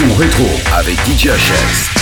Session rétro avec DJ HS.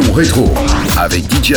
Rétro avec DJ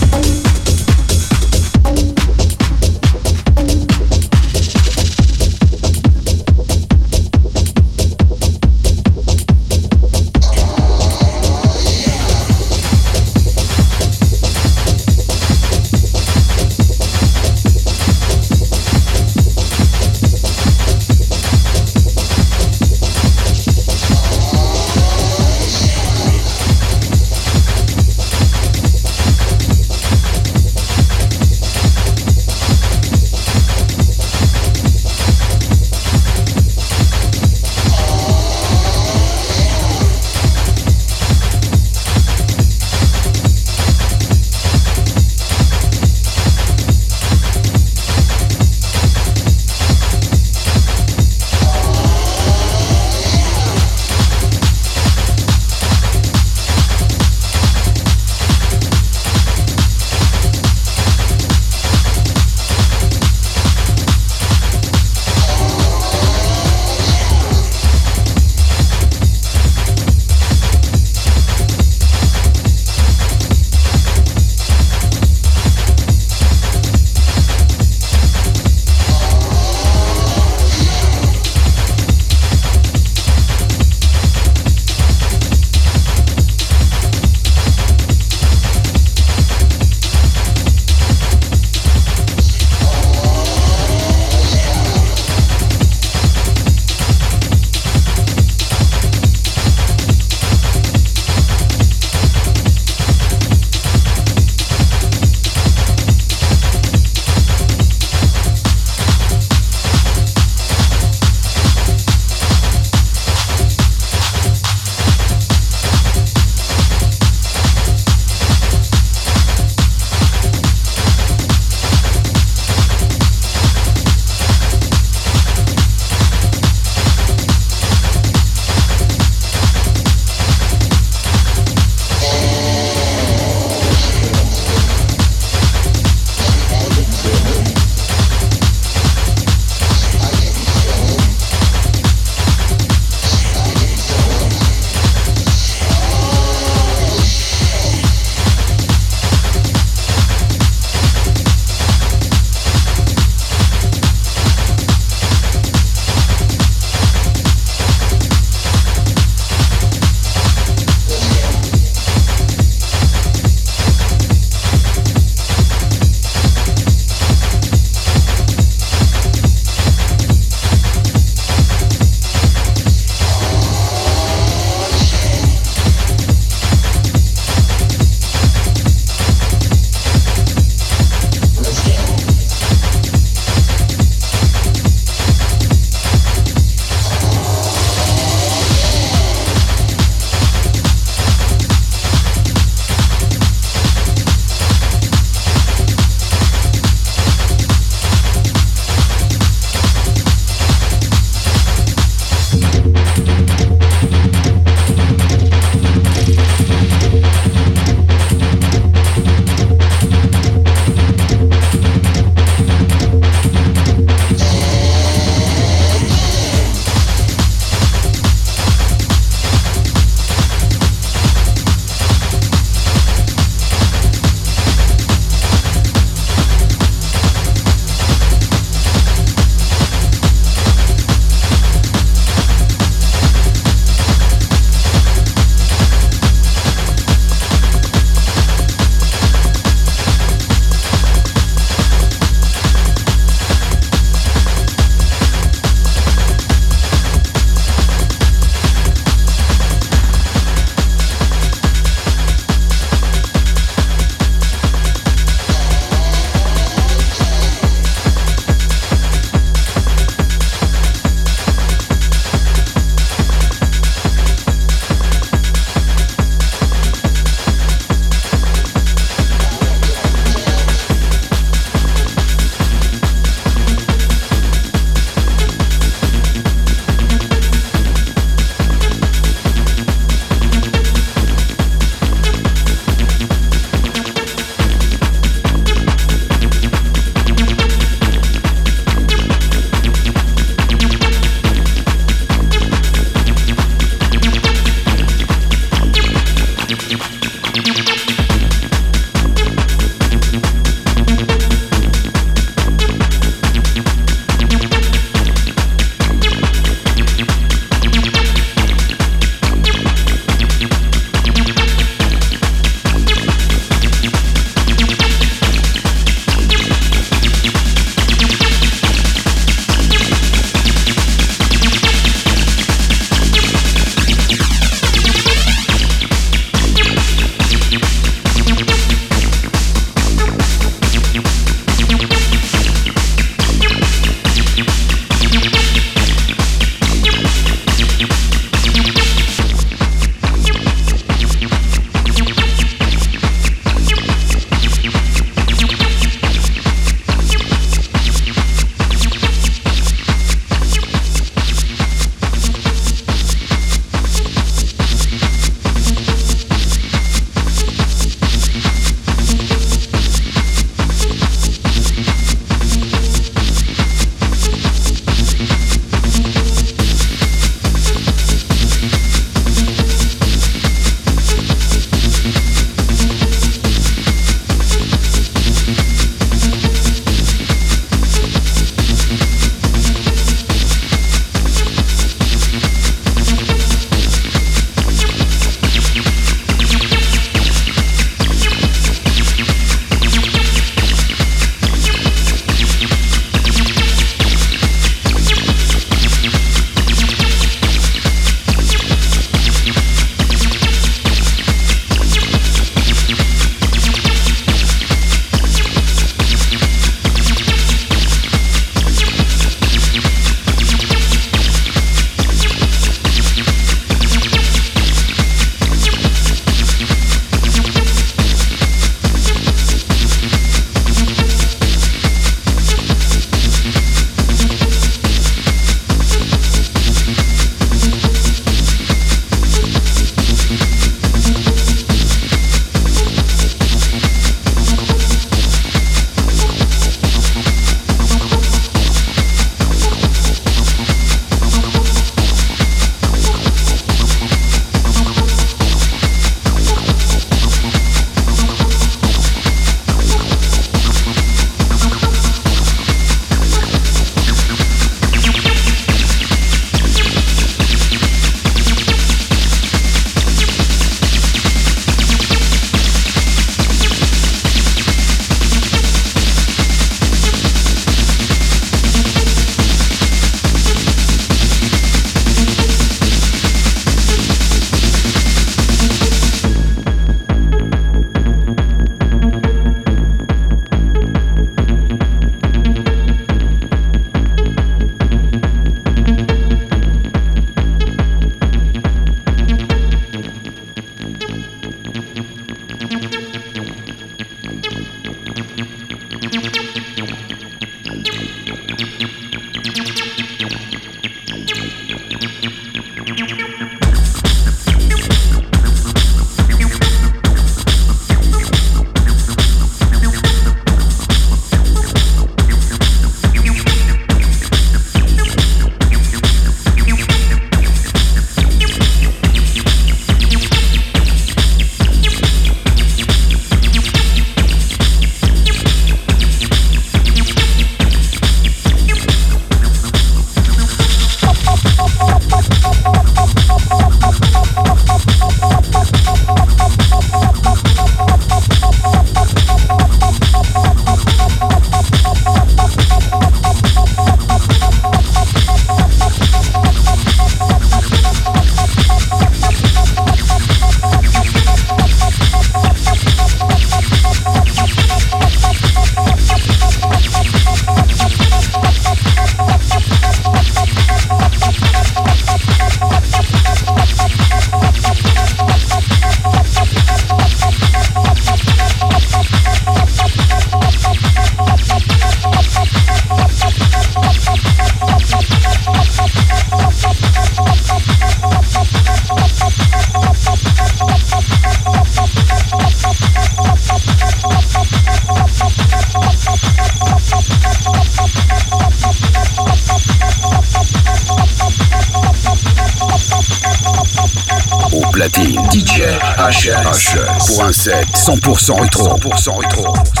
100% rétro. 100% rétro.